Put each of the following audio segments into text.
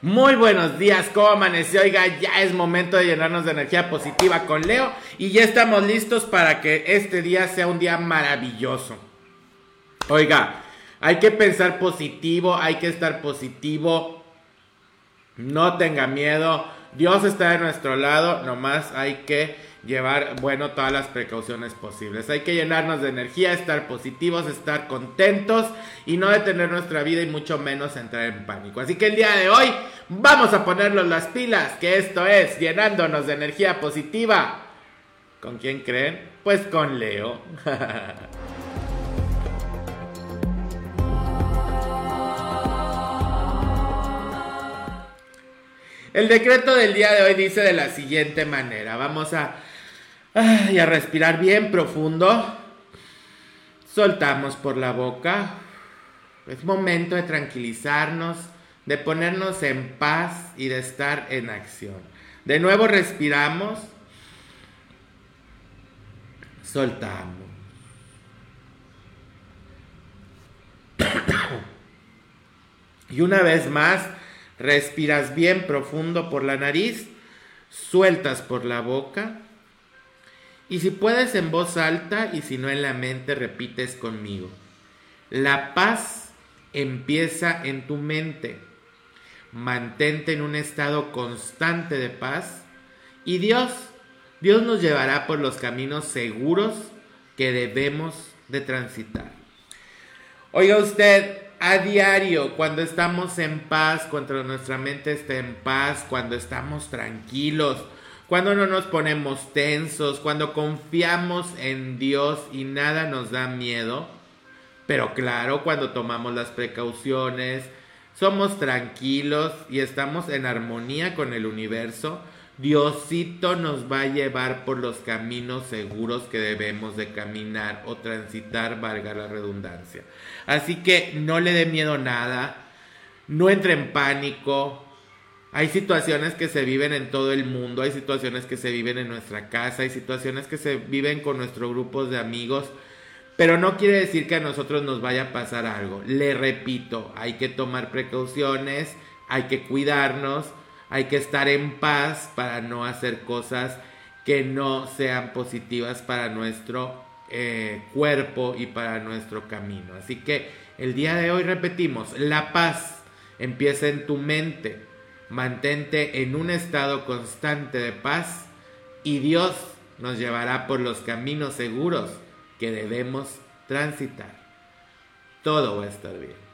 Muy buenos días, ¿cómo amaneció? Oiga, ya es momento de llenarnos de energía positiva con Leo y ya estamos listos para que este día sea un día maravilloso. Oiga, hay que pensar positivo, hay que estar positivo, no tenga miedo, Dios está de nuestro lado, nomás hay que llevar, bueno, todas las precauciones posibles. Hay que llenarnos de energía, estar positivos, estar contentos y no detener nuestra vida y mucho menos entrar en pánico. Así que el día de hoy vamos a ponernos las pilas, que esto es llenándonos de energía positiva. ¿Con quién creen? Pues con Leo. El decreto del día de hoy dice de la siguiente manera. Vamos a y a respirar bien profundo. Soltamos por la boca. Es momento de tranquilizarnos, de ponernos en paz y de estar en acción. De nuevo respiramos. Soltamos. Y una vez más, respiras bien profundo por la nariz, sueltas por la boca y si puedes en voz alta y si no en la mente, repites conmigo. La paz empieza en tu mente. Mantente en un estado constante de paz y Dios, Dios nos llevará por los caminos seguros que debemos de transitar. Oiga usted, a diario, cuando estamos en paz, cuando nuestra mente está en paz, cuando estamos tranquilos, cuando no nos ponemos tensos, cuando confiamos en Dios y nada nos da miedo. Pero claro, cuando tomamos las precauciones, somos tranquilos y estamos en armonía con el universo, Diosito nos va a llevar por los caminos seguros que debemos de caminar o transitar, valga la redundancia. Así que no le dé miedo nada, no entre en pánico, hay situaciones que se viven en todo el mundo, hay situaciones que se viven en nuestra casa, hay situaciones que se viven con nuestros grupos de amigos, pero no quiere decir que a nosotros nos vaya a pasar algo. Le repito, hay que tomar precauciones, hay que cuidarnos, hay que estar en paz para no hacer cosas que no sean positivas para nuestro eh, cuerpo y para nuestro camino. Así que el día de hoy repetimos, la paz empieza en tu mente mantente en un estado constante de paz y Dios nos llevará por los caminos seguros que debemos transitar. Todo va a estar bien.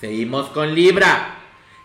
Seguimos con Libra.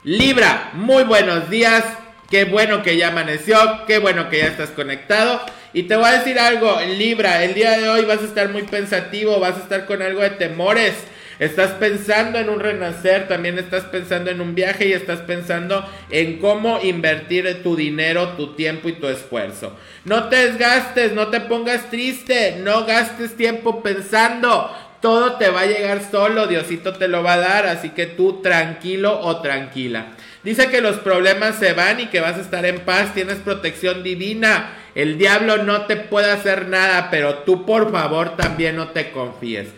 Libra, muy buenos días. Qué bueno que ya amaneció, qué bueno que ya estás conectado. Y te voy a decir algo, Libra, el día de hoy vas a estar muy pensativo, vas a estar con algo de temores. Estás pensando en un renacer, también estás pensando en un viaje y estás pensando en cómo invertir tu dinero, tu tiempo y tu esfuerzo. No te desgastes, no te pongas triste, no gastes tiempo pensando. Todo te va a llegar solo, Diosito te lo va a dar, así que tú tranquilo o tranquila. Dice que los problemas se van y que vas a estar en paz, tienes protección divina. El diablo no te puede hacer nada, pero tú por favor también no te confíes.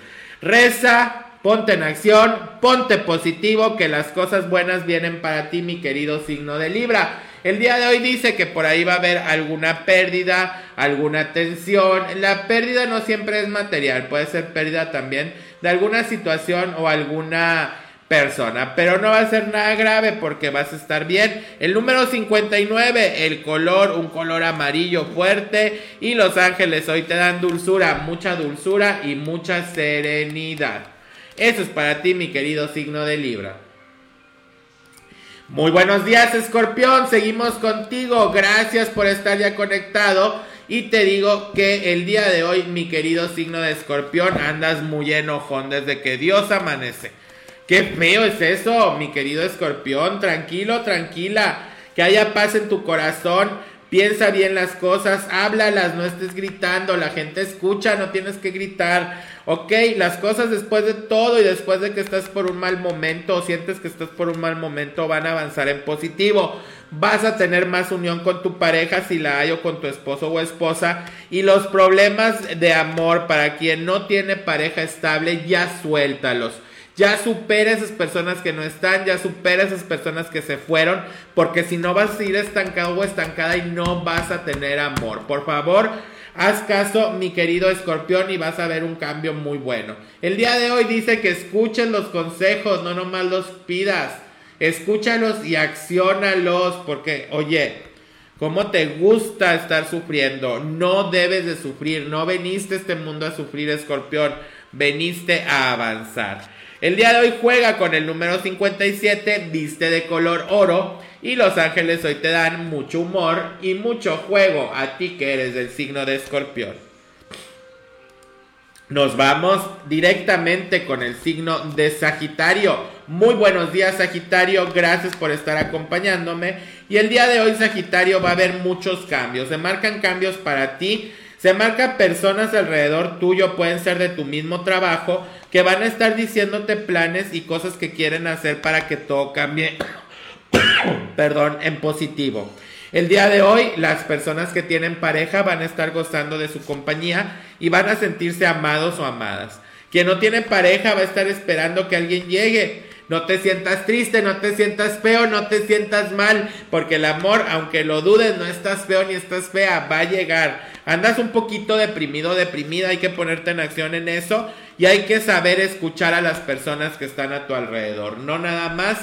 Reza, Ponte en acción, ponte positivo, que las cosas buenas vienen para ti, mi querido signo de Libra. El día de hoy dice que por ahí va a haber alguna pérdida, alguna tensión. La pérdida no siempre es material, puede ser pérdida también de alguna situación o alguna persona, pero no va a ser nada grave porque vas a estar bien. El número 59, el color, un color amarillo fuerte y los ángeles hoy te dan dulzura, mucha dulzura y mucha serenidad. Eso es para ti, mi querido signo de Libra. Muy buenos días, escorpión. Seguimos contigo. Gracias por estar ya conectado. Y te digo que el día de hoy, mi querido signo de escorpión, andas muy enojón desde que Dios amanece. Qué feo es eso, mi querido escorpión. Tranquilo, tranquila. Que haya paz en tu corazón. Piensa bien las cosas, háblalas, no estés gritando, la gente escucha, no tienes que gritar. Ok, las cosas después de todo y después de que estás por un mal momento o sientes que estás por un mal momento van a avanzar en positivo. Vas a tener más unión con tu pareja si la hay o con tu esposo o esposa. Y los problemas de amor para quien no tiene pareja estable, ya suéltalos. Ya supera esas personas que no están, ya supera esas personas que se fueron, porque si no vas a ir estancado o estancada y no vas a tener amor. Por favor, Haz caso, mi querido escorpión, y vas a ver un cambio muy bueno. El día de hoy dice que escuchen los consejos, no nomás los pidas. Escúchalos y acciónalos, porque, oye, ¿cómo te gusta estar sufriendo? No debes de sufrir, no veniste a este mundo a sufrir, escorpión, veniste a avanzar. El día de hoy juega con el número 57, viste de color oro y los ángeles hoy te dan mucho humor y mucho juego a ti que eres del signo de escorpión. Nos vamos directamente con el signo de Sagitario. Muy buenos días Sagitario, gracias por estar acompañándome. Y el día de hoy Sagitario va a haber muchos cambios. Se marcan cambios para ti. Se marcan personas alrededor tuyo, pueden ser de tu mismo trabajo, que van a estar diciéndote planes y cosas que quieren hacer para que todo cambie perdón, en positivo. El día de hoy las personas que tienen pareja van a estar gozando de su compañía y van a sentirse amados o amadas. Quien no tiene pareja va a estar esperando que alguien llegue. No te sientas triste, no te sientas feo, no te sientas mal, porque el amor, aunque lo dudes, no estás feo ni estás fea, va a llegar. Andas un poquito deprimido, deprimida, hay que ponerte en acción en eso y hay que saber escuchar a las personas que están a tu alrededor. No nada más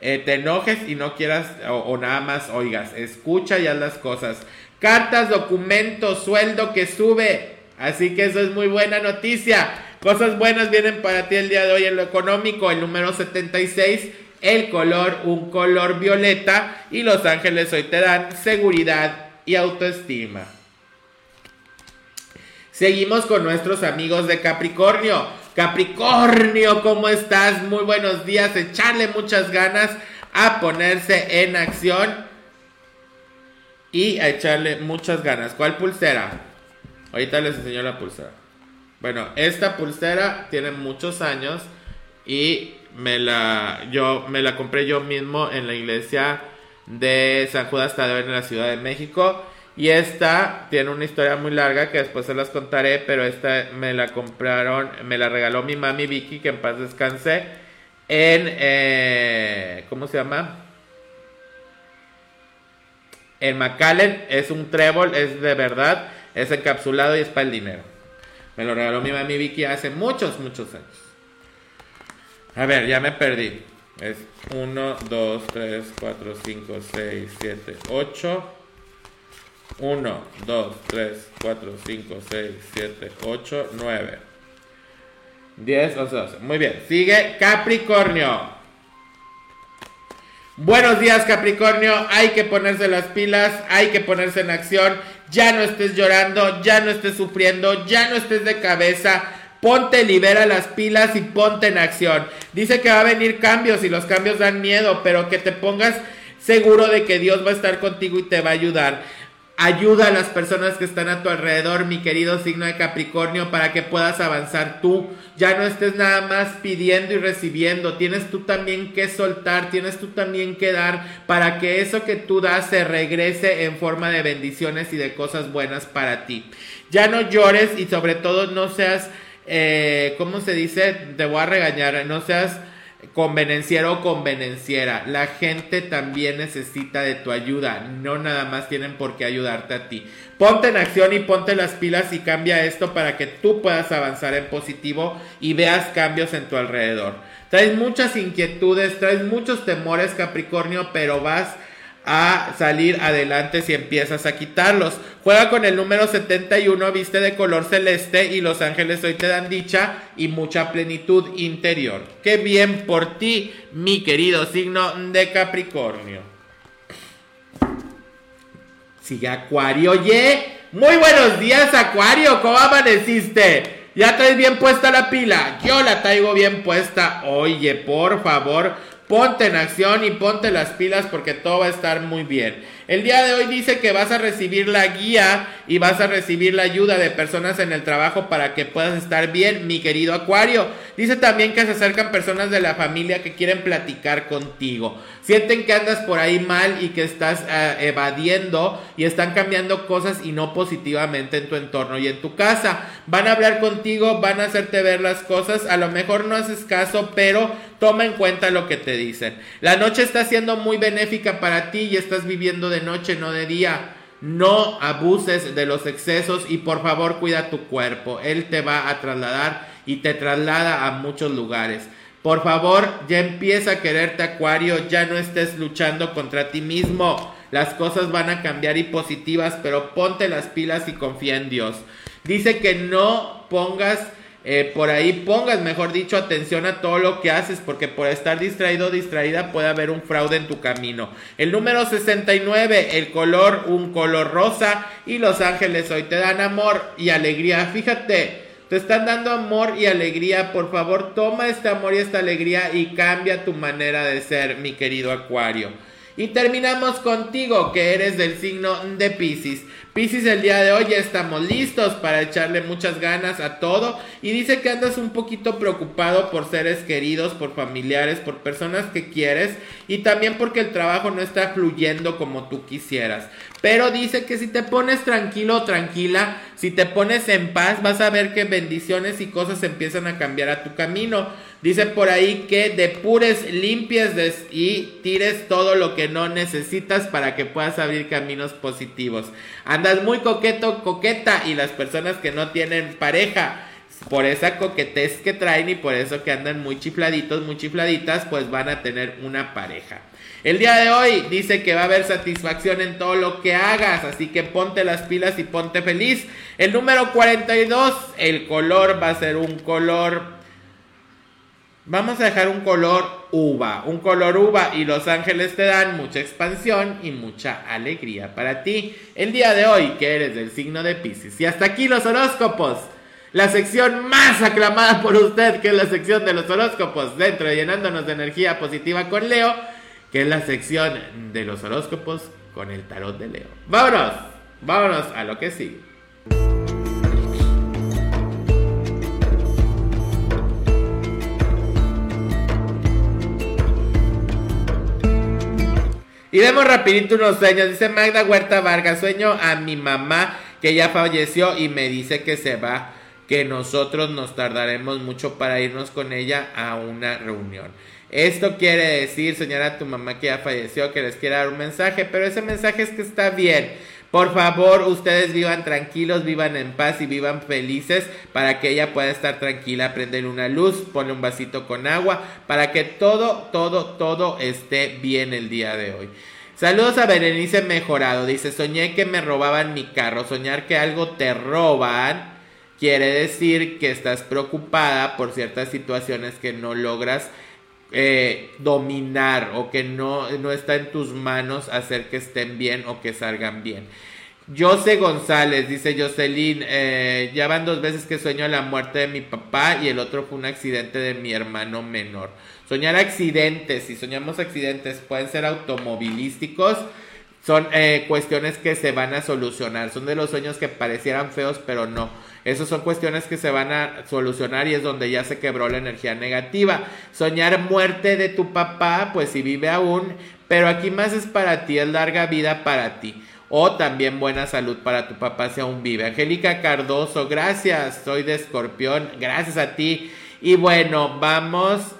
eh, te enojes y no quieras o, nada más oigas. Escucha ya las cosas. Cartas, documentos, sueldo que sube. Así que eso es muy buena noticia. Cosas buenas vienen para ti el día de hoy en lo económico. El número 76, el color, un color violeta. Y los ángeles hoy te dan seguridad y autoestima. Seguimos con nuestros amigos de Capricornio. Capricornio, ¿cómo estás? Muy buenos días. Echarle muchas ganas a ponerse en acción y a echarle muchas ganas. ¿Cuál pulsera? Ahorita les enseño la pulsera. Bueno, esta pulsera tiene muchos años y me la yo me la compré yo mismo en la iglesia de San Judas Tadeo en la Ciudad de México y esta tiene una historia muy larga que después se las contaré, pero esta me la compraron, me la regaló mi mami Vicky, que en paz descanse, en, eh, ¿cómo se llama? En McAllen, es un trébol, es de verdad, es encapsulado y es para el dinero. Me lo regaló mi mami Vicky hace muchos, muchos años. A ver, ya me perdí. Es 1, 2, 3, 4, 5, 6, 7, 8. 1, 2, 3, 4, 5, 6, 7, 8, 9. 10, 11, 12. Muy bien. Sigue Capricornio. Buenos días Capricornio, hay que ponerse las pilas, hay que ponerse en acción, ya no estés llorando, ya no estés sufriendo, ya no estés de cabeza, ponte, libera las pilas y ponte en acción. Dice que va a venir cambios y los cambios dan miedo, pero que te pongas seguro de que Dios va a estar contigo y te va a ayudar. Ayuda a las personas que están a tu alrededor, mi querido signo de Capricornio, para que puedas avanzar tú. Ya no estés nada más pidiendo y recibiendo. Tienes tú también que soltar, tienes tú también que dar para que eso que tú das se regrese en forma de bendiciones y de cosas buenas para ti. Ya no llores y sobre todo no seas, eh, ¿cómo se dice? Te voy a regañar, no seas convenenciero o convenenciera. La gente también necesita de tu ayuda. No nada más tienen por qué ayudarte a ti. Ponte en acción y ponte las pilas y cambia esto para que tú puedas avanzar en positivo y veas cambios en tu alrededor. Traes muchas inquietudes, traes muchos temores Capricornio, pero vas a salir adelante si empiezas a quitarlos. Juega con el número 71, viste de color celeste y los ángeles hoy te dan dicha y mucha plenitud interior. Qué bien por ti, mi querido signo de Capricornio. Sigue Acuario, oye. Muy buenos días, Acuario. ¿Cómo amaneciste? ¿Ya traes bien puesta la pila? Yo la traigo bien puesta. Oye, por favor, Ponte en acción y ponte las pilas porque todo va a estar muy bien. El día de hoy dice que vas a recibir la guía y vas a recibir la ayuda de personas en el trabajo para que puedas estar bien, mi querido Acuario. Dice también que se acercan personas de la familia que quieren platicar contigo. Sienten que andas por ahí mal y que estás eh, evadiendo y están cambiando cosas y no positivamente en tu entorno y en tu casa. Van a hablar contigo, van a hacerte ver las cosas. A lo mejor no haces caso, pero toma en cuenta lo que te dicen. La noche está siendo muy benéfica para ti y estás viviendo noche, no de día. No abuses de los excesos y por favor cuida tu cuerpo. Él te va a trasladar y te traslada a muchos lugares. Por favor, ya empieza a quererte Acuario, ya no estés luchando contra ti mismo. Las cosas van a cambiar y positivas, pero ponte las pilas y confía en Dios. Dice que no pongas eh, por ahí pongas, mejor dicho, atención a todo lo que haces, porque por estar distraído o distraída puede haber un fraude en tu camino. El número 69, el color, un color rosa, y los ángeles hoy te dan amor y alegría. Fíjate, te están dando amor y alegría. Por favor, toma este amor y esta alegría y cambia tu manera de ser, mi querido Acuario. Y terminamos contigo, que eres del signo de Pisces. Pisces, el día de hoy ya estamos listos para echarle muchas ganas a todo. Y dice que andas un poquito preocupado por seres queridos, por familiares, por personas que quieres. Y también porque el trabajo no está fluyendo como tú quisieras. Pero dice que si te pones tranquilo o tranquila, si te pones en paz, vas a ver que bendiciones y cosas empiezan a cambiar a tu camino. Dice por ahí que depures, limpies y tires todo lo que no necesitas para que puedas abrir caminos positivos. Andas muy coqueto, coqueta y las personas que no tienen pareja por esa coquetez que traen y por eso que andan muy chifladitos, muy chifladitas, pues van a tener una pareja. El día de hoy dice que va a haber satisfacción en todo lo que hagas, así que ponte las pilas y ponte feliz. El número 42, el color va a ser un color Vamos a dejar un color uva, un color uva y los ángeles te dan mucha expansión y mucha alegría para ti el día de hoy que eres del signo de Pisces. Y hasta aquí los horóscopos, la sección más aclamada por usted que es la sección de los horóscopos dentro de llenándonos de energía positiva con Leo, que es la sección de los horóscopos con el tarot de Leo. Vámonos, vámonos a lo que sigue. Y vemos rapidito unos sueños. Dice Magda Huerta Vargas, sueño a mi mamá que ya falleció y me dice que se va, que nosotros nos tardaremos mucho para irnos con ella a una reunión. Esto quiere decir, señora, a tu mamá que ya falleció, que les quiere dar un mensaje, pero ese mensaje es que está bien. Por favor, ustedes vivan tranquilos, vivan en paz y vivan felices para que ella pueda estar tranquila, prender una luz, ponle un vasito con agua, para que todo, todo, todo esté bien el día de hoy. Saludos a Berenice Mejorado. Dice, soñé que me robaban mi carro. Soñar que algo te roban quiere decir que estás preocupada por ciertas situaciones que no logras eh, dominar o que no, no está en tus manos hacer que estén bien o que salgan bien. José González, dice Jocelyn, eh, ya van dos veces que sueño la muerte de mi papá y el otro fue un accidente de mi hermano menor. Soñar accidentes, si soñamos accidentes, pueden ser automovilísticos, son eh, cuestiones que se van a solucionar. Son de los sueños que parecieran feos, pero no. Esas son cuestiones que se van a solucionar y es donde ya se quebró la energía negativa. Soñar muerte de tu papá, pues si vive aún, pero aquí más es para ti, es larga vida para ti. O también buena salud para tu papá si aún vive. Angélica Cardoso, gracias. Soy de escorpión. Gracias a ti. Y bueno, vamos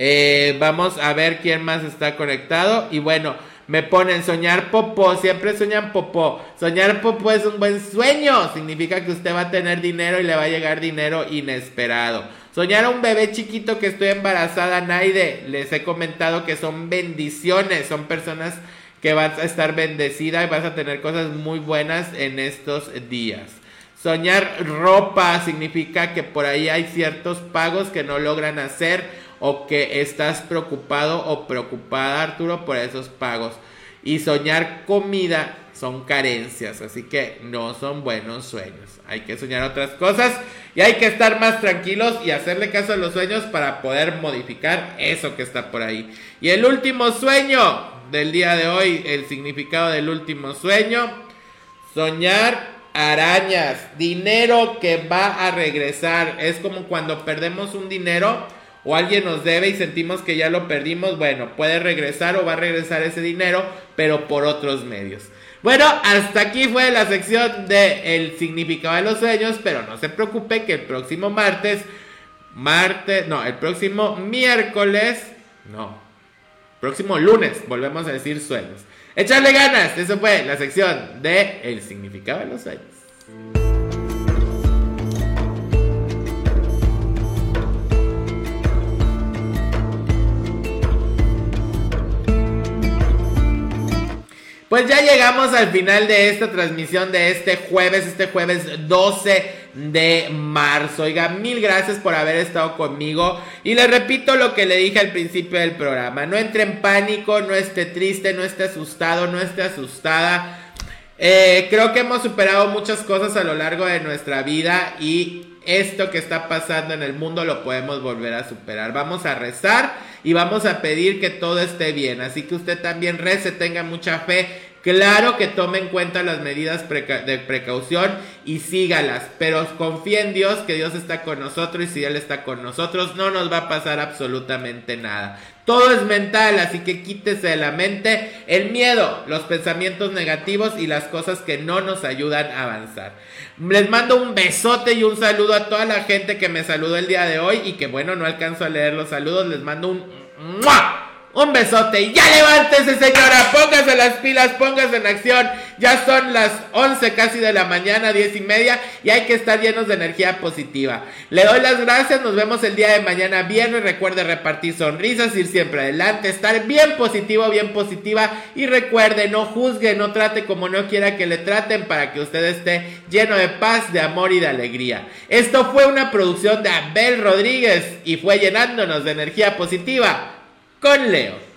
Eh, vamos a ver quién más está conectado. Y bueno, me ponen soñar popó. Siempre soñan popó. Soñar popó es un buen sueño. Significa que usted va a tener dinero y le va a llegar dinero inesperado. Soñar a un bebé chiquito que estoy embarazada, Naide. Les he comentado que son bendiciones. Son personas que van a estar bendecidas y vas a tener cosas muy buenas en estos días. Soñar ropa significa que por ahí hay ciertos pagos que no logran hacer o que estás preocupado o preocupada, Arturo, por esos pagos. Y soñar comida son carencias, así que no son buenos sueños. Hay que soñar otras cosas y hay que estar más tranquilos y hacerle caso a los sueños para poder modificar eso que está por ahí. Y el último sueño del día de hoy, el significado del último sueño, soñar arañas, dinero que va a regresar. Es como cuando perdemos un dinero o alguien nos debe y sentimos que ya lo perdimos, bueno, puede regresar o va a regresar ese dinero, pero por otros medios. Bueno, hasta aquí fue la sección de el significado de los sueños, pero no se preocupe que el próximo martes, martes, no, el próximo miércoles, no, próximo lunes volvemos a decir sueños. Echarle ganas, eso fue la sección de el significado de los sueños. Pues ya llegamos al final de esta transmisión de este jueves, este jueves 12 de marzo. Oiga, mil gracias por haber estado conmigo. Y le repito lo que le dije al principio del programa. No entre en pánico, no esté triste, no esté asustado, no esté asustada. Eh, creo que hemos superado muchas cosas a lo largo de nuestra vida y esto que está pasando en el mundo lo podemos volver a superar. Vamos a rezar y vamos a pedir que todo esté bien. Así que usted también rece, tenga mucha fe. Claro que tome en cuenta las medidas de precaución y sígalas, pero confía en Dios que Dios está con nosotros y si Él está con nosotros no nos va a pasar absolutamente nada. Todo es mental, así que quítese de la mente el miedo, los pensamientos negativos y las cosas que no nos ayudan a avanzar. Les mando un besote y un saludo a toda la gente que me saludó el día de hoy y que bueno, no alcanzo a leer los saludos. Les mando un... Un besote y ya levántese señora, póngase las pilas, póngase en acción. Ya son las 11 casi de la mañana, 10 y media y hay que estar llenos de energía positiva. Le doy las gracias, nos vemos el día de mañana viernes. Recuerde repartir sonrisas, ir siempre adelante, estar bien positivo, bien positiva y recuerde, no juzgue, no trate como no quiera que le traten para que usted esté lleno de paz, de amor y de alegría. Esto fue una producción de Abel Rodríguez y fue llenándonos de energía positiva con Leo.